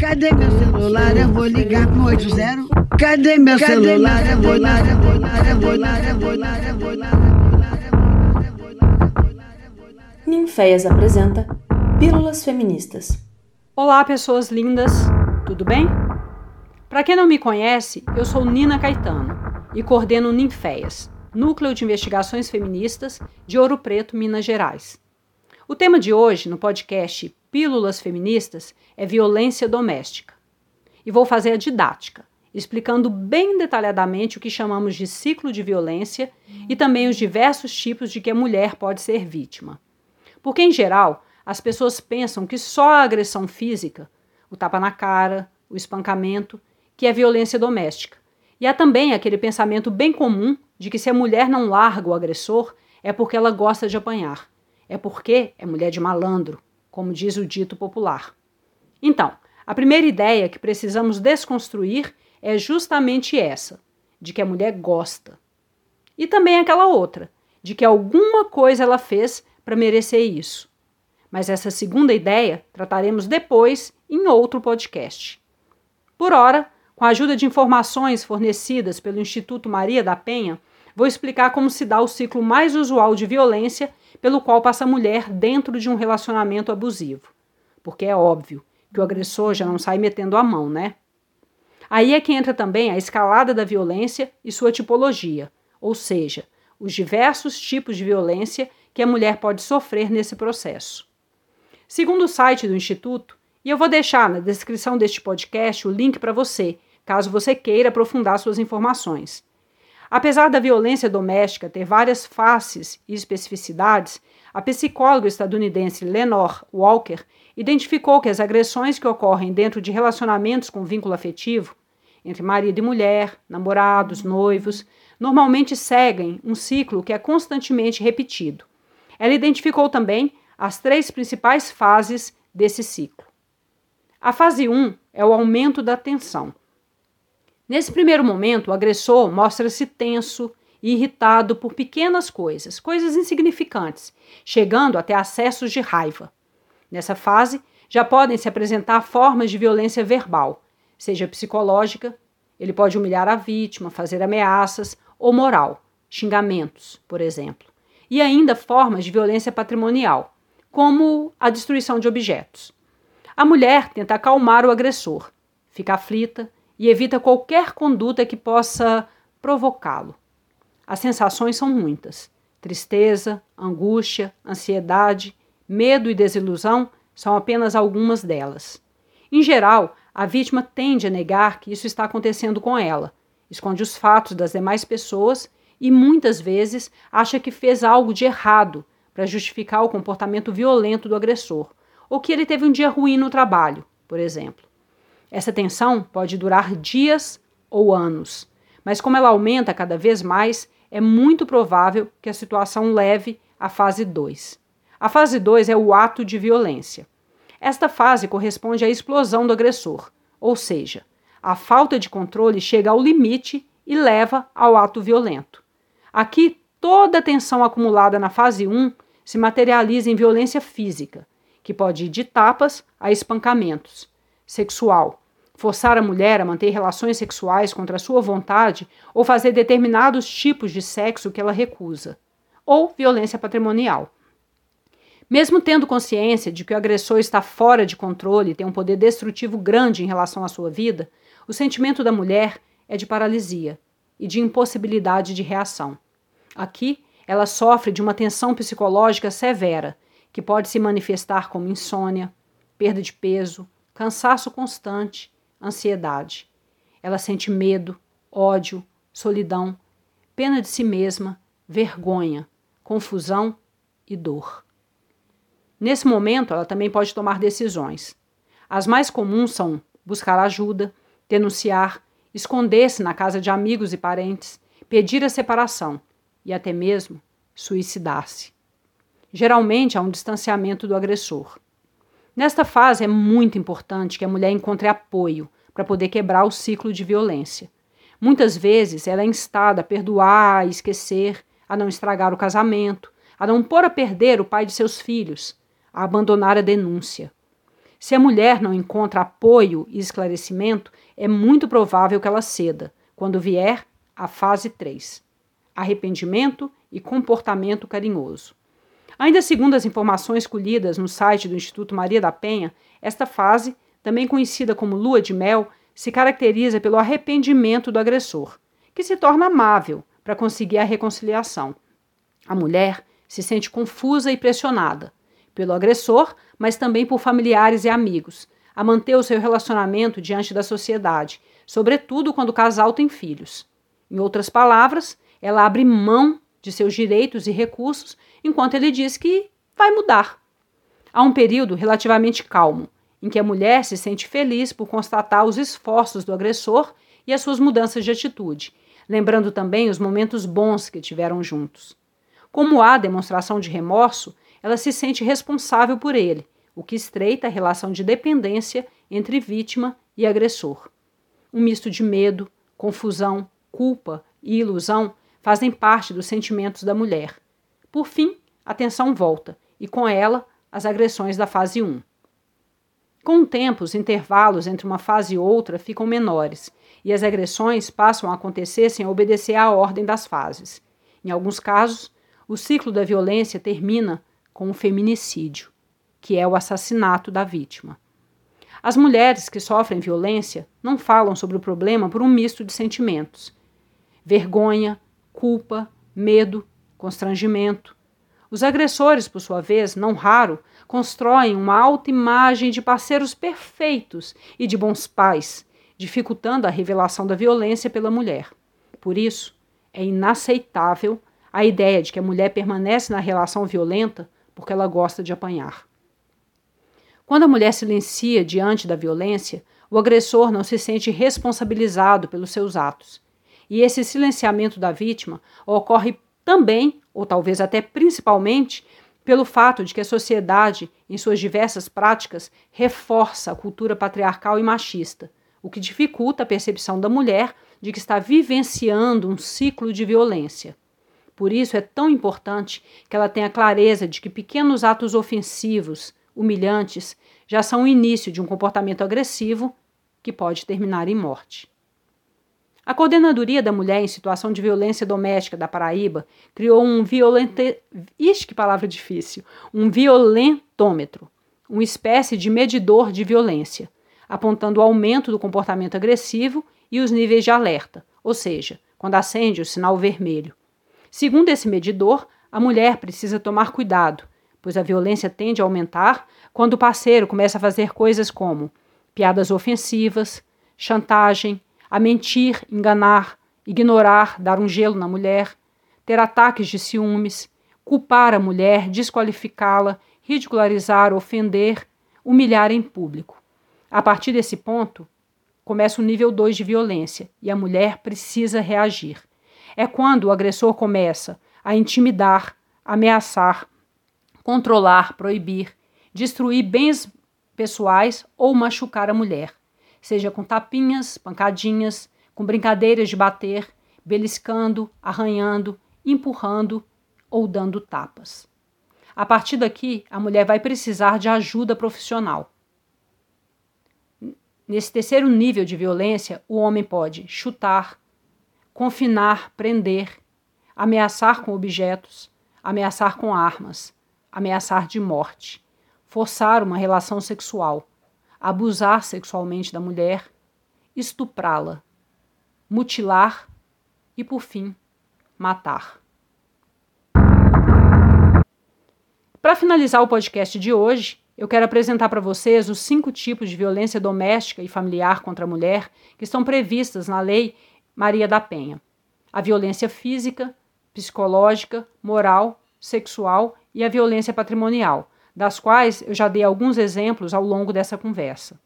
Cadê meu celular? Eu vou ligar pro 80. Cadê meu celular? Eu vou ligar, eu vou ligar, eu vou ligar, eu vou ligar, eu vou ligar. Ninféias apresenta Pílulas Feministas. Olá, pessoas lindas, tudo bem? Para quem não me conhece, eu sou Nina Caetano e coordeno Ninféias, Núcleo de Investigações Feministas de Ouro Preto, Minas Gerais. O tema de hoje no podcast Pílulas Feministas é violência doméstica. E vou fazer a didática, explicando bem detalhadamente o que chamamos de ciclo de violência e também os diversos tipos de que a mulher pode ser vítima. Porque, em geral, as pessoas pensam que só a agressão física, o tapa na cara, o espancamento, que é violência doméstica. E há também aquele pensamento bem comum de que se a mulher não larga o agressor é porque ela gosta de apanhar. É porque é mulher de malandro, como diz o dito popular. Então, a primeira ideia que precisamos desconstruir é justamente essa, de que a mulher gosta. E também aquela outra, de que alguma coisa ela fez para merecer isso. Mas essa segunda ideia trataremos depois em outro podcast. Por hora, com a ajuda de informações fornecidas pelo Instituto Maria da Penha, vou explicar como se dá o ciclo mais usual de violência pelo qual passa a mulher dentro de um relacionamento abusivo. Porque é óbvio que o agressor já não sai metendo a mão, né? Aí é que entra também a escalada da violência e sua tipologia, ou seja, os diversos tipos de violência que a mulher pode sofrer nesse processo. Segundo o site do Instituto, e eu vou deixar na descrição deste podcast o link para você, caso você queira aprofundar suas informações. Apesar da violência doméstica ter várias faces e especificidades, a psicóloga estadunidense Lenore Walker identificou que as agressões que ocorrem dentro de relacionamentos com vínculo afetivo, entre marido e mulher, namorados, noivos, normalmente seguem um ciclo que é constantemente repetido. Ela identificou também as três principais fases desse ciclo. A fase 1 um é o aumento da tensão. Nesse primeiro momento, o agressor mostra-se tenso e irritado por pequenas coisas, coisas insignificantes, chegando até acessos de raiva. Nessa fase, já podem se apresentar formas de violência verbal, seja psicológica, ele pode humilhar a vítima, fazer ameaças, ou moral, xingamentos, por exemplo, e ainda formas de violência patrimonial, como a destruição de objetos. A mulher tenta acalmar o agressor, fica aflita e evita qualquer conduta que possa provocá-lo. As sensações são muitas: tristeza, angústia, ansiedade, medo e desilusão são apenas algumas delas. Em geral, a vítima tende a negar que isso está acontecendo com ela, esconde os fatos das demais pessoas e muitas vezes acha que fez algo de errado para justificar o comportamento violento do agressor, ou que ele teve um dia ruim no trabalho, por exemplo. Essa tensão pode durar dias ou anos, mas como ela aumenta cada vez mais, é muito provável que a situação leve à fase 2. A fase 2 é o ato de violência. Esta fase corresponde à explosão do agressor, ou seja, a falta de controle chega ao limite e leva ao ato violento. Aqui, toda a tensão acumulada na fase 1 se materializa em violência física, que pode ir de tapas a espancamentos, sexual, forçar a mulher a manter relações sexuais contra sua vontade ou fazer determinados tipos de sexo que ela recusa, ou violência patrimonial. Mesmo tendo consciência de que o agressor está fora de controle e tem um poder destrutivo grande em relação à sua vida, o sentimento da mulher é de paralisia e de impossibilidade de reação. Aqui, ela sofre de uma tensão psicológica severa, que pode se manifestar como insônia, perda de peso, cansaço constante, ansiedade. Ela sente medo, ódio, solidão, pena de si mesma, vergonha, confusão e dor. Nesse momento, ela também pode tomar decisões. As mais comuns são buscar ajuda, denunciar, esconder-se na casa de amigos e parentes, pedir a separação e até mesmo suicidar-se. Geralmente há um distanciamento do agressor. Nesta fase é muito importante que a mulher encontre apoio para poder quebrar o ciclo de violência. Muitas vezes ela é instada a perdoar, a esquecer, a não estragar o casamento, a não pôr a perder o pai de seus filhos, a abandonar a denúncia. Se a mulher não encontra apoio e esclarecimento, é muito provável que ela ceda, quando vier a fase 3: arrependimento e comportamento carinhoso. Ainda segundo as informações colhidas no site do Instituto Maria da Penha, esta fase, também conhecida como lua de mel, se caracteriza pelo arrependimento do agressor, que se torna amável para conseguir a reconciliação. A mulher se sente confusa e pressionada pelo agressor, mas também por familiares e amigos, a manter o seu relacionamento diante da sociedade, sobretudo quando o casal tem filhos. Em outras palavras, ela abre mão de seus direitos e recursos enquanto ele diz que vai mudar. Há um período relativamente calmo, em que a mulher se sente feliz por constatar os esforços do agressor e as suas mudanças de atitude, lembrando também os momentos bons que tiveram juntos. Como há demonstração de remorso, ela se sente responsável por ele, o que estreita a relação de dependência entre vítima e agressor. Um misto de medo, confusão, culpa e ilusão fazem parte dos sentimentos da mulher. Por fim, a tensão volta, e com ela, as agressões da fase 1. Com o tempo, os intervalos entre uma fase e outra ficam menores, e as agressões passam a acontecer sem obedecer à ordem das fases. Em alguns casos, o ciclo da violência termina com o feminicídio, que é o assassinato da vítima. As mulheres que sofrem violência não falam sobre o problema por um misto de sentimentos: vergonha, culpa, medo, constrangimento. Os agressores, por sua vez, não raro, constroem uma alta imagem de parceiros perfeitos e de bons pais, dificultando a revelação da violência pela mulher. Por isso, é inaceitável a ideia de que a mulher permanece na relação violenta porque ela gosta de apanhar. Quando a mulher silencia diante da violência, o agressor não se sente responsabilizado pelos seus atos. E esse silenciamento da vítima ocorre também, ou talvez até principalmente, pelo fato de que a sociedade, em suas diversas práticas, reforça a cultura patriarcal e machista, o que dificulta a percepção da mulher de que está vivenciando um ciclo de violência. Por isso é tão importante que ela tenha clareza de que pequenos atos ofensivos, humilhantes, já são o início de um comportamento agressivo que pode terminar em morte. A Coordenadoria da Mulher em Situação de Violência Doméstica da Paraíba criou um violente... Ixi, que palavra difícil! Um violentômetro, uma espécie de medidor de violência, apontando o aumento do comportamento agressivo e os níveis de alerta, ou seja, quando acende o sinal vermelho. Segundo esse medidor, a mulher precisa tomar cuidado, pois a violência tende a aumentar quando o parceiro começa a fazer coisas como piadas ofensivas, chantagem, a mentir, enganar, ignorar, dar um gelo na mulher, ter ataques de ciúmes, culpar a mulher, desqualificá-la, ridicularizar, ofender, humilhar em público. A partir desse ponto, começa o nível 2 de violência e a mulher precisa reagir. É quando o agressor começa a intimidar, ameaçar, controlar, proibir, destruir bens pessoais ou machucar a mulher seja com tapinhas, pancadinhas, com brincadeiras de bater, beliscando, arranhando, empurrando ou dando tapas. A partir daqui, a mulher vai precisar de ajuda profissional. Nesse terceiro nível de violência, o homem pode chutar, confinar, prender, ameaçar com objetos, ameaçar com armas, ameaçar de morte, forçar uma relação sexual, abusar sexualmente da mulher, estuprá-la, mutilar e, por fim, matar. Para finalizar o podcast de hoje, eu quero apresentar para vocês os cinco tipos de violência doméstica e familiar contra a mulher que estão previstas na Lei Maria da Penha: a violência física, psicológica, moral, sexual e a violência patrimonial, das quais eu já dei alguns exemplos ao longo dessa conversa.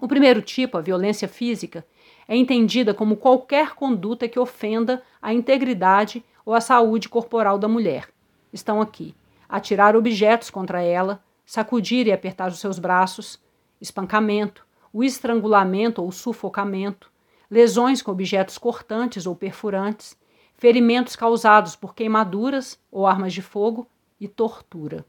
O primeiro tipo, a violência física, é entendida como qualquer conduta que ofenda a integridade ou a saúde corporal da mulher. Estão aqui: atirar objetos contra ela, sacudir e apertar os seus braços, espancamento, o estrangulamento ou sufocamento, lesões com objetos cortantes ou perfurantes, ferimentos causados por queimaduras ou armas de fogo e tortura.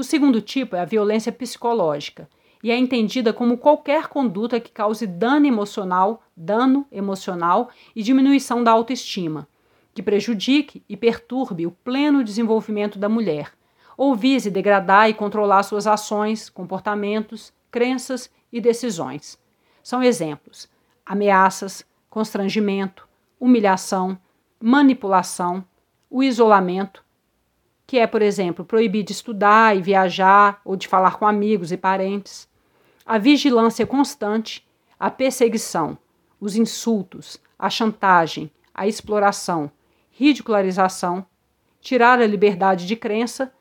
O segundo tipo é a violência psicológica. e é entendida como qualquer conduta que cause dano emocional, dano emocional e diminuição da autoestima, que prejudique e perturbe o pleno desenvolvimento da mulher, ou vise degradar e controlar suas ações, comportamentos, crenças e decisões. São exemplos: ameaças, constrangimento, humilhação, manipulação, o isolamento, que é, por exemplo, proibir de estudar e viajar ou de falar com amigos e parentes, a vigilância constante, a perseguição, os insultos, a chantagem, a exploração, ridicularização, tirar a liberdade de crença,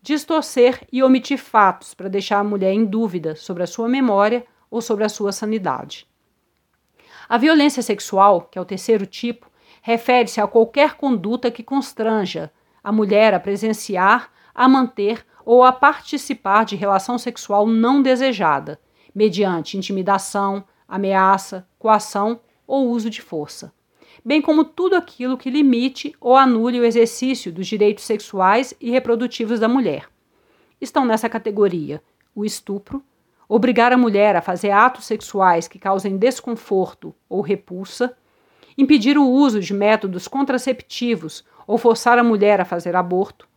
distorcer e omitir fatos para deixar a mulher em dúvida sobre a sua memória ou sobre a sua sanidade. A violência sexual, que é o terceiro tipo, refere-se a qualquer conduta que constranja a mulher a presenciar, a manter ou a participar de relação sexual não desejada, mediante intimidação, ameaça, coação ou uso de força, bem como tudo aquilo que limite ou anule o exercício dos direitos sexuais e reprodutivos da mulher. Estão nessa categoria o estupro, obrigar a mulher a fazer atos sexuais que causem desconforto ou repulsa, impedir o uso de métodos contraceptivos ou forçar a mulher a fazer aborto,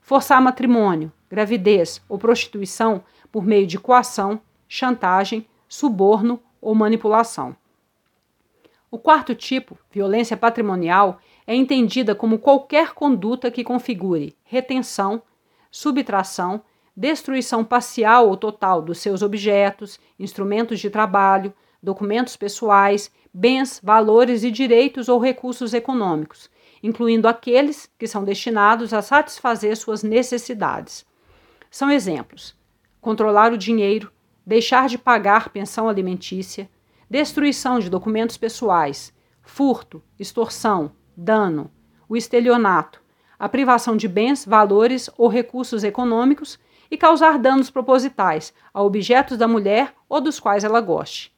forçar matrimônio, gravidez ou prostituição por meio de coação, chantagem, suborno ou manipulação. O quarto tipo, violência patrimonial, é entendida como qualquer conduta que configure retenção, subtração, destruição parcial ou total dos seus objetos, instrumentos de trabalho, documentos pessoais, bens, valores e direitos ou recursos econômicos, incluindo aqueles que são destinados a satisfazer suas necessidades. São exemplos: controlar o dinheiro, deixar de pagar pensão alimentícia, destruição de documentos pessoais, furto, extorsão, dano, o estelionato, a privação de bens, valores ou recursos econômicos e causar danos propositais a objetos da mulher ou dos quais ela goste.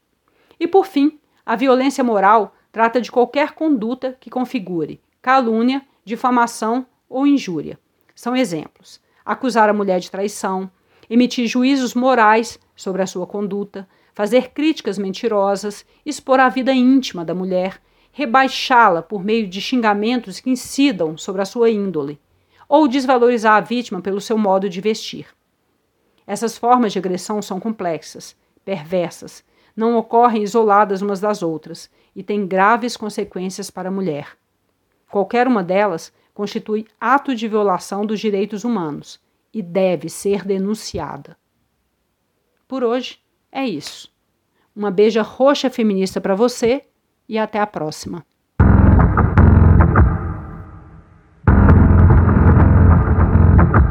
E por fim, a violência moral trata de qualquer conduta que configure calúnia, difamação ou injúria. São exemplos: acusar a mulher de traição, emitir juízos morais sobre a sua conduta, fazer críticas mentirosas, expor a vida íntima da mulher, rebaixá-la por meio de xingamentos que incidam sobre a sua índole, ou desvalorizar a vítima pelo seu modo de vestir. Essas formas de agressão são complexas, perversas, não ocorrem isoladas umas das outras e têm graves consequências para a mulher. Qualquer uma delas constitui ato de violação dos direitos humanos e deve ser denunciada. Por hoje é isso. Uma beija roxa feminista para você e até a próxima.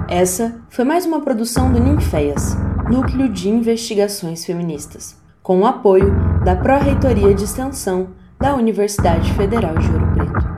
Essa foi mais uma produção do Ninféias, Núcleo de Investigações Feministas, com o apoio da Pró-Reitoria de Extensão da Universidade Federal de Ouro Preto.